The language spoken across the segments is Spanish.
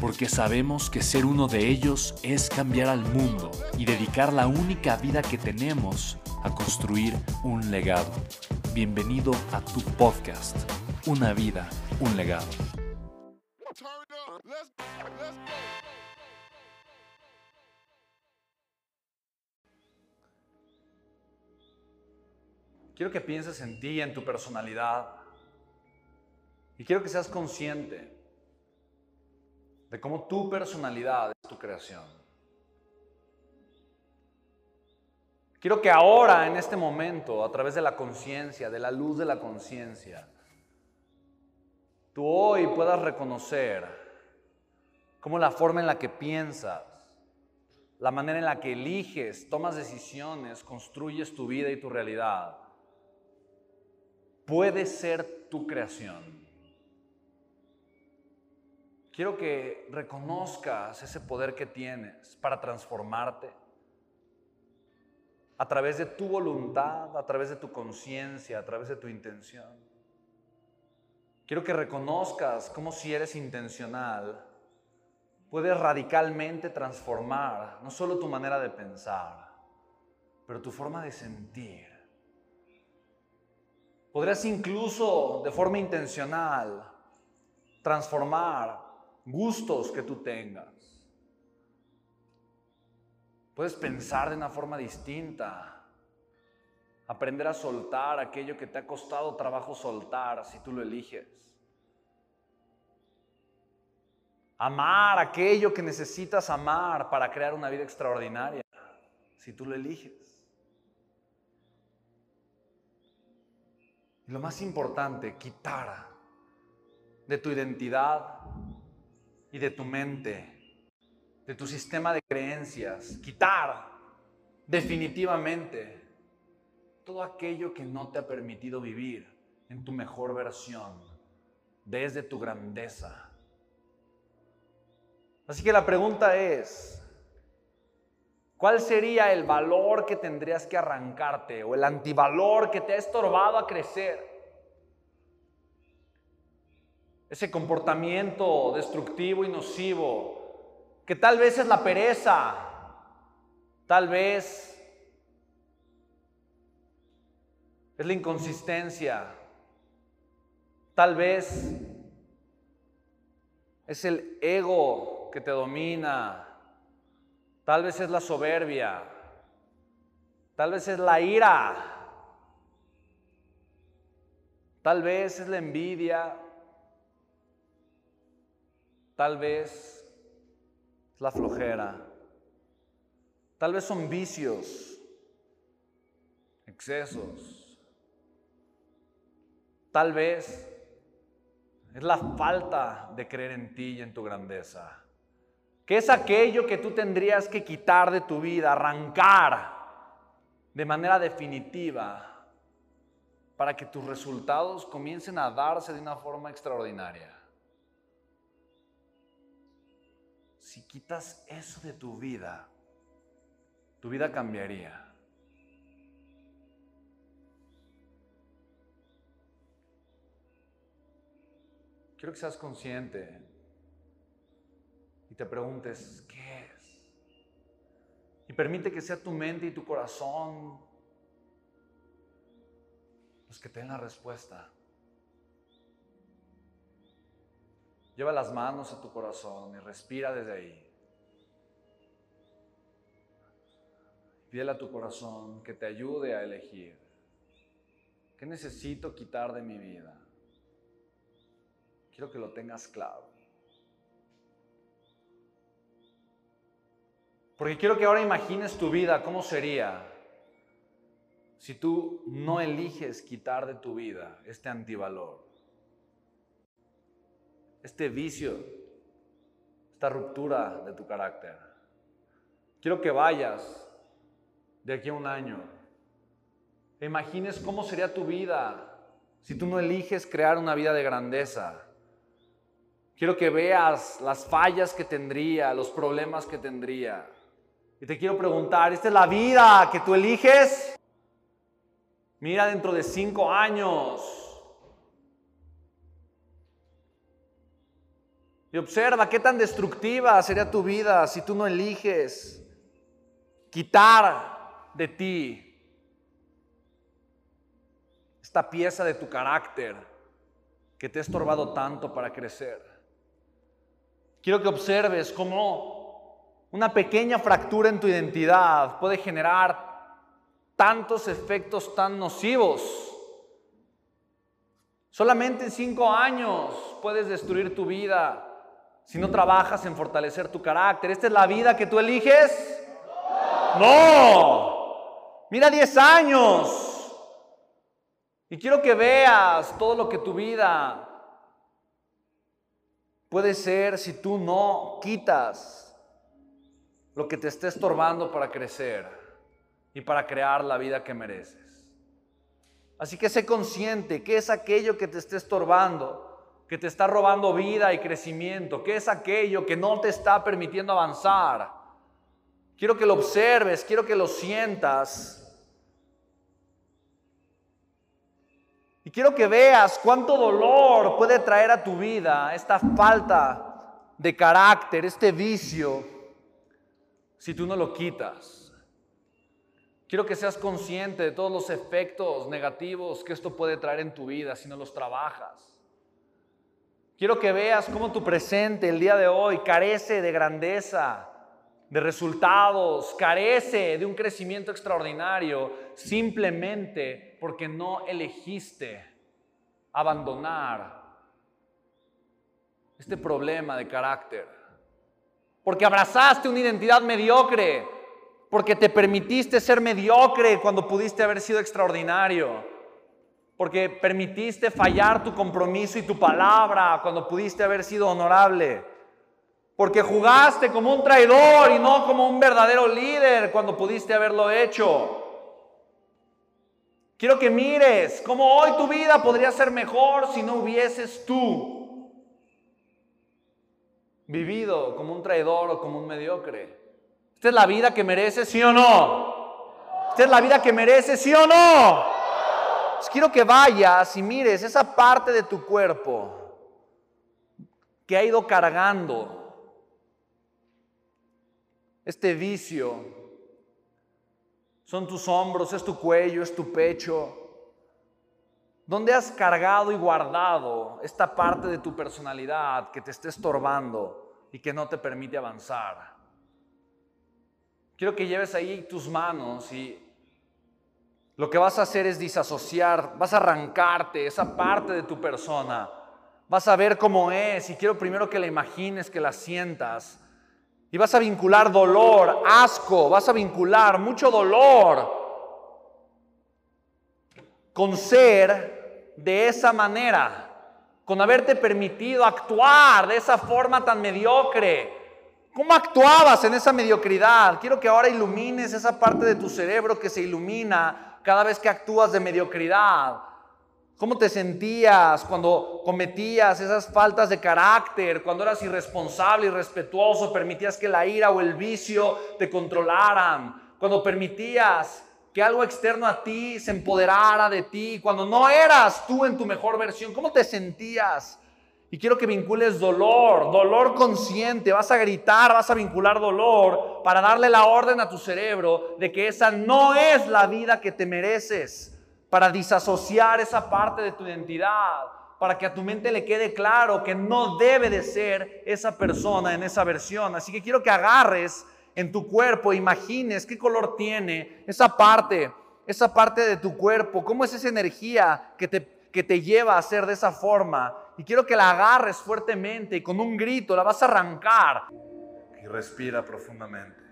porque sabemos que ser uno de ellos es cambiar al mundo y dedicar la única vida que tenemos a construir un legado. Bienvenido a tu podcast, Una vida, un legado. Quiero que pienses en ti, en tu personalidad. Y quiero que seas consciente de cómo tu personalidad es tu creación. Quiero que ahora, en este momento, a través de la conciencia, de la luz de la conciencia, tú hoy puedas reconocer cómo la forma en la que piensas, la manera en la que eliges, tomas decisiones, construyes tu vida y tu realidad, puede ser tu creación. Quiero que reconozcas ese poder que tienes para transformarte a través de tu voluntad, a través de tu conciencia, a través de tu intención. Quiero que reconozcas cómo si eres intencional, puedes radicalmente transformar no solo tu manera de pensar, pero tu forma de sentir. Podrías incluso de forma intencional transformar gustos que tú tengas. Puedes pensar de una forma distinta. Aprender a soltar aquello que te ha costado trabajo soltar si tú lo eliges. Amar aquello que necesitas amar para crear una vida extraordinaria si tú lo eliges. Y lo más importante, quitar de tu identidad y de tu mente, de tu sistema de creencias, quitar definitivamente todo aquello que no te ha permitido vivir en tu mejor versión, desde tu grandeza. Así que la pregunta es, ¿cuál sería el valor que tendrías que arrancarte o el antivalor que te ha estorbado a crecer? Ese comportamiento destructivo y nocivo, que tal vez es la pereza, tal vez es la inconsistencia, tal vez es el ego que te domina, tal vez es la soberbia, tal vez es la ira, tal vez es la envidia, Tal vez es la flojera. Tal vez son vicios, excesos. Tal vez es la falta de creer en ti y en tu grandeza. ¿Qué es aquello que tú tendrías que quitar de tu vida, arrancar de manera definitiva para que tus resultados comiencen a darse de una forma extraordinaria? Si quitas eso de tu vida, tu vida cambiaría. Quiero que seas consciente y te preguntes, ¿qué es? Y permite que sea tu mente y tu corazón los que te den la respuesta. Lleva las manos a tu corazón y respira desde ahí. Pídele a tu corazón que te ayude a elegir. ¿Qué necesito quitar de mi vida? Quiero que lo tengas claro. Porque quiero que ahora imagines tu vida, cómo sería si tú no eliges quitar de tu vida este antivalor, este vicio, esta ruptura de tu carácter. Quiero que vayas de aquí a un año imagines cómo sería tu vida si tú no eliges crear una vida de grandeza. Quiero que veas las fallas que tendría, los problemas que tendría. Y te quiero preguntar, ¿esta es la vida que tú eliges? Mira dentro de cinco años. Y observa qué tan destructiva sería tu vida si tú no eliges quitar de ti esta pieza de tu carácter que te ha estorbado tanto para crecer. Quiero que observes cómo una pequeña fractura en tu identidad puede generar tantos efectos tan nocivos. Solamente en cinco años puedes destruir tu vida si no trabajas en fortalecer tu carácter. ¿Esta es la vida que tú eliges? No. Mira 10 años. Y quiero que veas todo lo que tu vida puede ser si tú no quitas lo que te esté estorbando para crecer y para crear la vida que mereces. Así que sé consciente que es aquello que te esté estorbando, que te está robando vida y crecimiento, que es aquello que no te está permitiendo avanzar. Quiero que lo observes, quiero que lo sientas. Y quiero que veas cuánto dolor puede traer a tu vida esta falta de carácter, este vicio si tú no lo quitas. Quiero que seas consciente de todos los efectos negativos que esto puede traer en tu vida si no los trabajas. Quiero que veas cómo tu presente el día de hoy carece de grandeza, de resultados, carece de un crecimiento extraordinario simplemente porque no elegiste abandonar este problema de carácter. Porque abrazaste una identidad mediocre, porque te permitiste ser mediocre cuando pudiste haber sido extraordinario, porque permitiste fallar tu compromiso y tu palabra cuando pudiste haber sido honorable, porque jugaste como un traidor y no como un verdadero líder cuando pudiste haberlo hecho. Quiero que mires cómo hoy tu vida podría ser mejor si no hubieses tú vivido como un traidor o como un mediocre. ¿Esta es la vida que merece, sí o no? ¿Esta es la vida que merece, sí o no? Pues quiero que vayas y mires esa parte de tu cuerpo que ha ido cargando este vicio. Son tus hombros, es tu cuello, es tu pecho. ¿Dónde has cargado y guardado esta parte de tu personalidad que te esté estorbando y que no te permite avanzar? Quiero que lleves ahí tus manos y lo que vas a hacer es disasociar, vas a arrancarte esa parte de tu persona, vas a ver cómo es y quiero primero que la imagines, que la sientas y vas a vincular dolor, asco, vas a vincular mucho dolor con ser de esa manera, con haberte permitido actuar de esa forma tan mediocre. ¿Cómo actuabas en esa mediocridad? Quiero que ahora ilumines esa parte de tu cerebro que se ilumina cada vez que actúas de mediocridad. ¿Cómo te sentías cuando cometías esas faltas de carácter, cuando eras irresponsable, irrespetuoso, permitías que la ira o el vicio te controlaran, cuando permitías que algo externo a ti se empoderara de ti, cuando no eras tú en tu mejor versión, ¿cómo te sentías? Y quiero que vincules dolor, dolor consciente, vas a gritar, vas a vincular dolor para darle la orden a tu cerebro de que esa no es la vida que te mereces, para disasociar esa parte de tu identidad, para que a tu mente le quede claro que no debe de ser esa persona en esa versión. Así que quiero que agarres en tu cuerpo, imagines qué color tiene esa parte, esa parte de tu cuerpo, cómo es esa energía que te, que te lleva a ser de esa forma. Y quiero que la agarres fuertemente y con un grito la vas a arrancar. Y respira profundamente.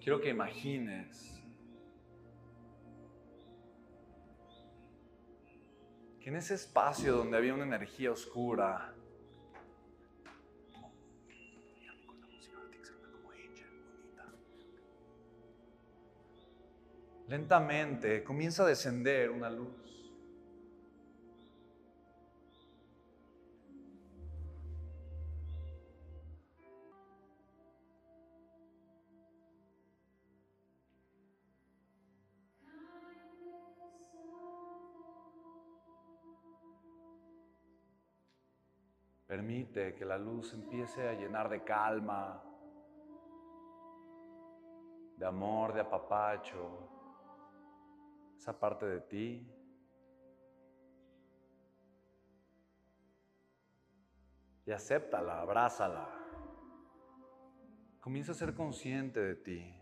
Quiero que imagines que en ese espacio donde había una energía oscura, lentamente comienza a descender una luz. Permite que la luz empiece a llenar de calma, de amor, de apapacho, esa parte de ti. Y acéptala, abrázala. Comienza a ser consciente de ti.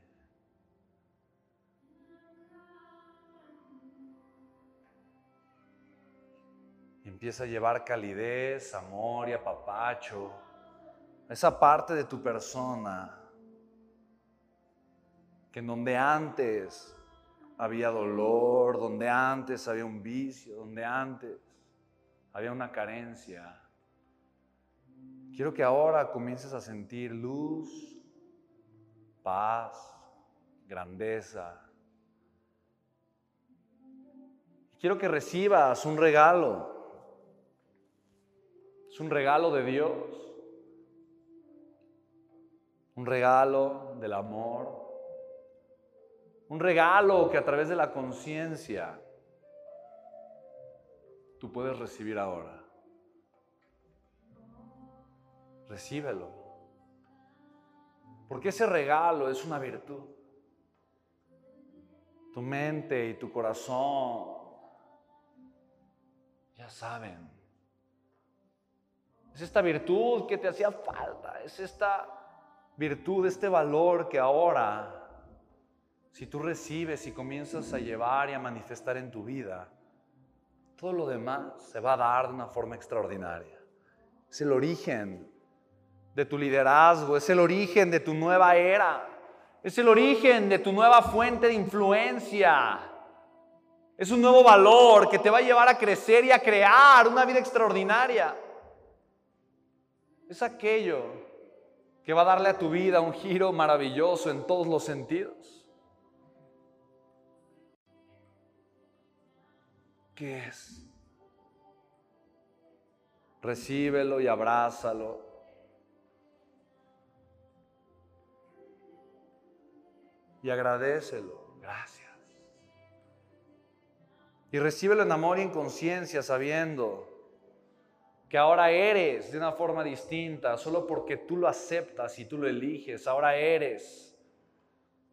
Empieza a llevar calidez, amor y apapacho. Esa parte de tu persona que en donde antes había dolor, donde antes había un vicio, donde antes había una carencia. Quiero que ahora comiences a sentir luz, paz, grandeza. Quiero que recibas un regalo. Es un regalo de Dios. Un regalo del amor. Un regalo que a través de la conciencia tú puedes recibir ahora. Recíbelo. Porque ese regalo es una virtud. Tu mente y tu corazón ya saben. Es esta virtud que te hacía falta. Es esta virtud, este valor que ahora si tú recibes y comienzas a llevar y a manifestar en tu vida, todo lo demás se va a dar de una forma extraordinaria. Es el origen de tu liderazgo, es el origen de tu nueva era, es el origen de tu nueva fuente de influencia. Es un nuevo valor que te va a llevar a crecer y a crear una vida extraordinaria. Es aquello que va a darle a tu vida un giro maravilloso en todos los sentidos. ¿Qué es? Recíbelo y abrázalo. Y agradecelo. Gracias. Y recíbelo en amor y en conciencia, sabiendo que ahora eres de una forma distinta, solo porque tú lo aceptas y tú lo eliges. Ahora eres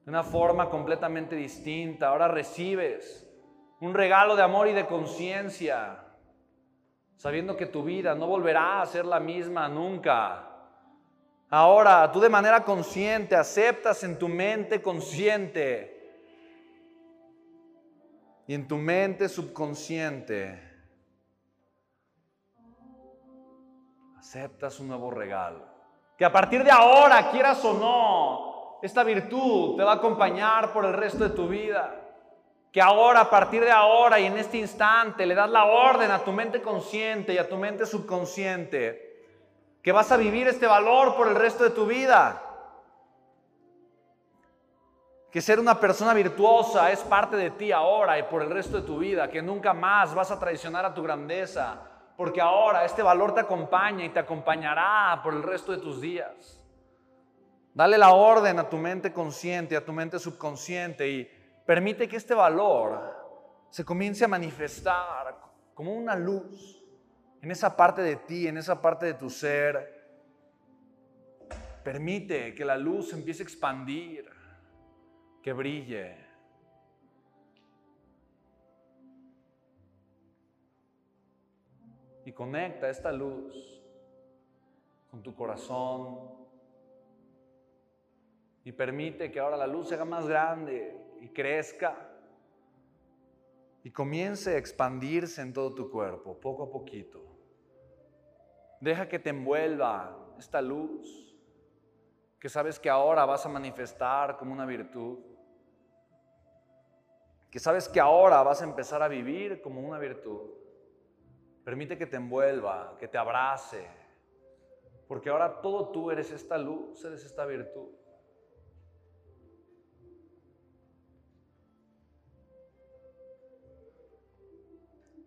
de una forma completamente distinta. Ahora recibes un regalo de amor y de conciencia, sabiendo que tu vida no volverá a ser la misma nunca. Ahora, tú de manera consciente aceptas en tu mente consciente y en tu mente subconsciente aceptas un nuevo regalo. Que a partir de ahora, quieras o no, esta virtud te va a acompañar por el resto de tu vida que ahora, a partir de ahora y en este instante, le das la orden a tu mente consciente y a tu mente subconsciente, que vas a vivir este valor por el resto de tu vida. Que ser una persona virtuosa es parte de ti ahora y por el resto de tu vida, que nunca más vas a traicionar a tu grandeza, porque ahora este valor te acompaña y te acompañará por el resto de tus días. Dale la orden a tu mente consciente, a tu mente subconsciente y Permite que este valor se comience a manifestar como una luz en esa parte de ti, en esa parte de tu ser. Permite que la luz empiece a expandir, que brille. Y conecta esta luz con tu corazón. Y permite que ahora la luz se haga más grande y crezca. Y comience a expandirse en todo tu cuerpo, poco a poquito. Deja que te envuelva esta luz que sabes que ahora vas a manifestar como una virtud, que sabes que ahora vas a empezar a vivir como una virtud. Permite que te envuelva, que te abrace, porque ahora todo tú eres esta luz, eres esta virtud.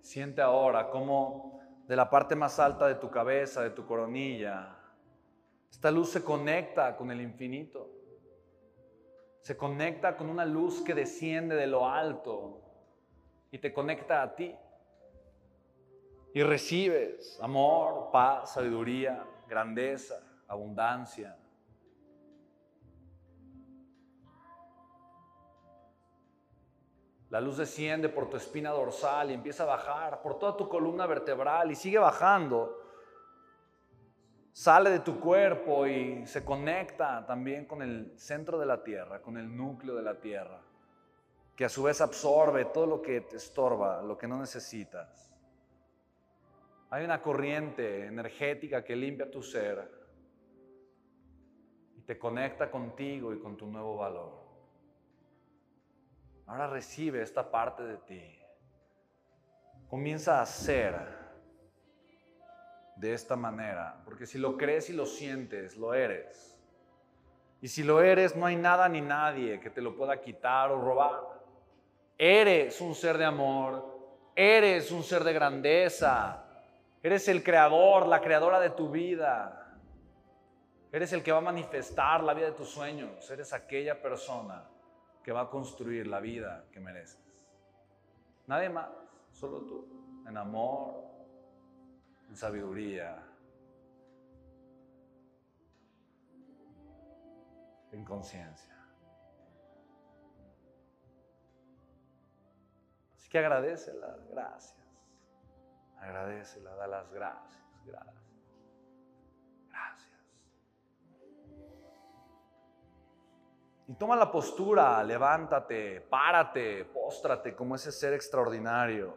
Siente ahora como de la parte más alta de tu cabeza, de tu coronilla, esta luz se conecta con el infinito. Se conecta con una luz que desciende de lo alto y te conecta a ti. Y recibes amor, paz, sabiduría, grandeza, abundancia. La luz desciende por tu espina dorsal y empieza a bajar por toda tu columna vertebral y sigue bajando sale de tu cuerpo y se conecta también con el centro de la tierra, con el núcleo de la tierra, que a su vez absorbe todo lo que te estorba, lo que no necesitas. Hay una corriente energética que limpia tu ser y te conecta contigo y con tu nuevo valor. Ahora recibe esta parte de ti. Comienza a ser de esta manera, porque si lo crees y lo sientes, lo eres. Y si lo eres, no hay nada ni nadie que te lo pueda quitar o robar. Eres un ser de amor, eres un ser de grandeza, eres el creador, la creadora de tu vida. Eres el que va a manifestar la vida de tus sueños, eres aquella persona que va a construir la vida que mereces. Nadie más, solo tú, en amor, en sabiduría, en conciencia. Así que agradecela, gracias. Agradecela, da las gracias, gracias. Y toma la postura, levántate, párate, póstrate como ese ser extraordinario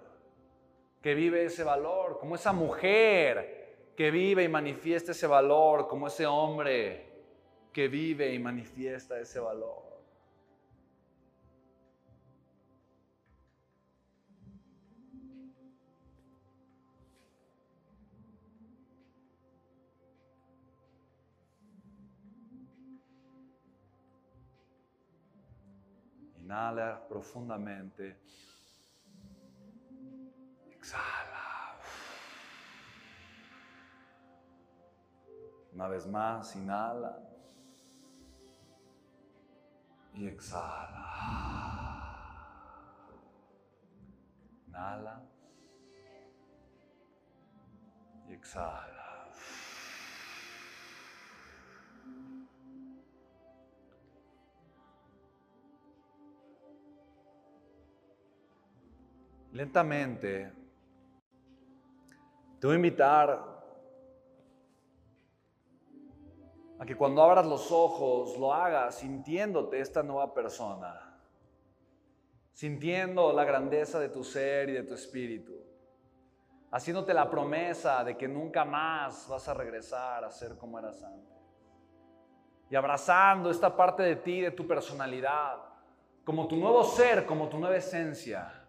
que vive ese valor, como esa mujer que vive y manifiesta ese valor, como ese hombre que vive y manifiesta ese valor. Inhala profundamente. Exhala. Una vez más, inhala. Y exhala. Inhala. Y exhala. Lentamente te voy a invitar a que cuando abras los ojos lo hagas sintiéndote esta nueva persona, sintiendo la grandeza de tu ser y de tu espíritu, haciéndote la promesa de que nunca más vas a regresar a ser como eras antes, y abrazando esta parte de ti, de tu personalidad, como tu nuevo ser, como tu nueva esencia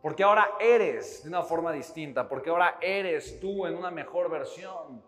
porque ahora eres de una forma distinta, porque ahora eres tú en una mejor versión.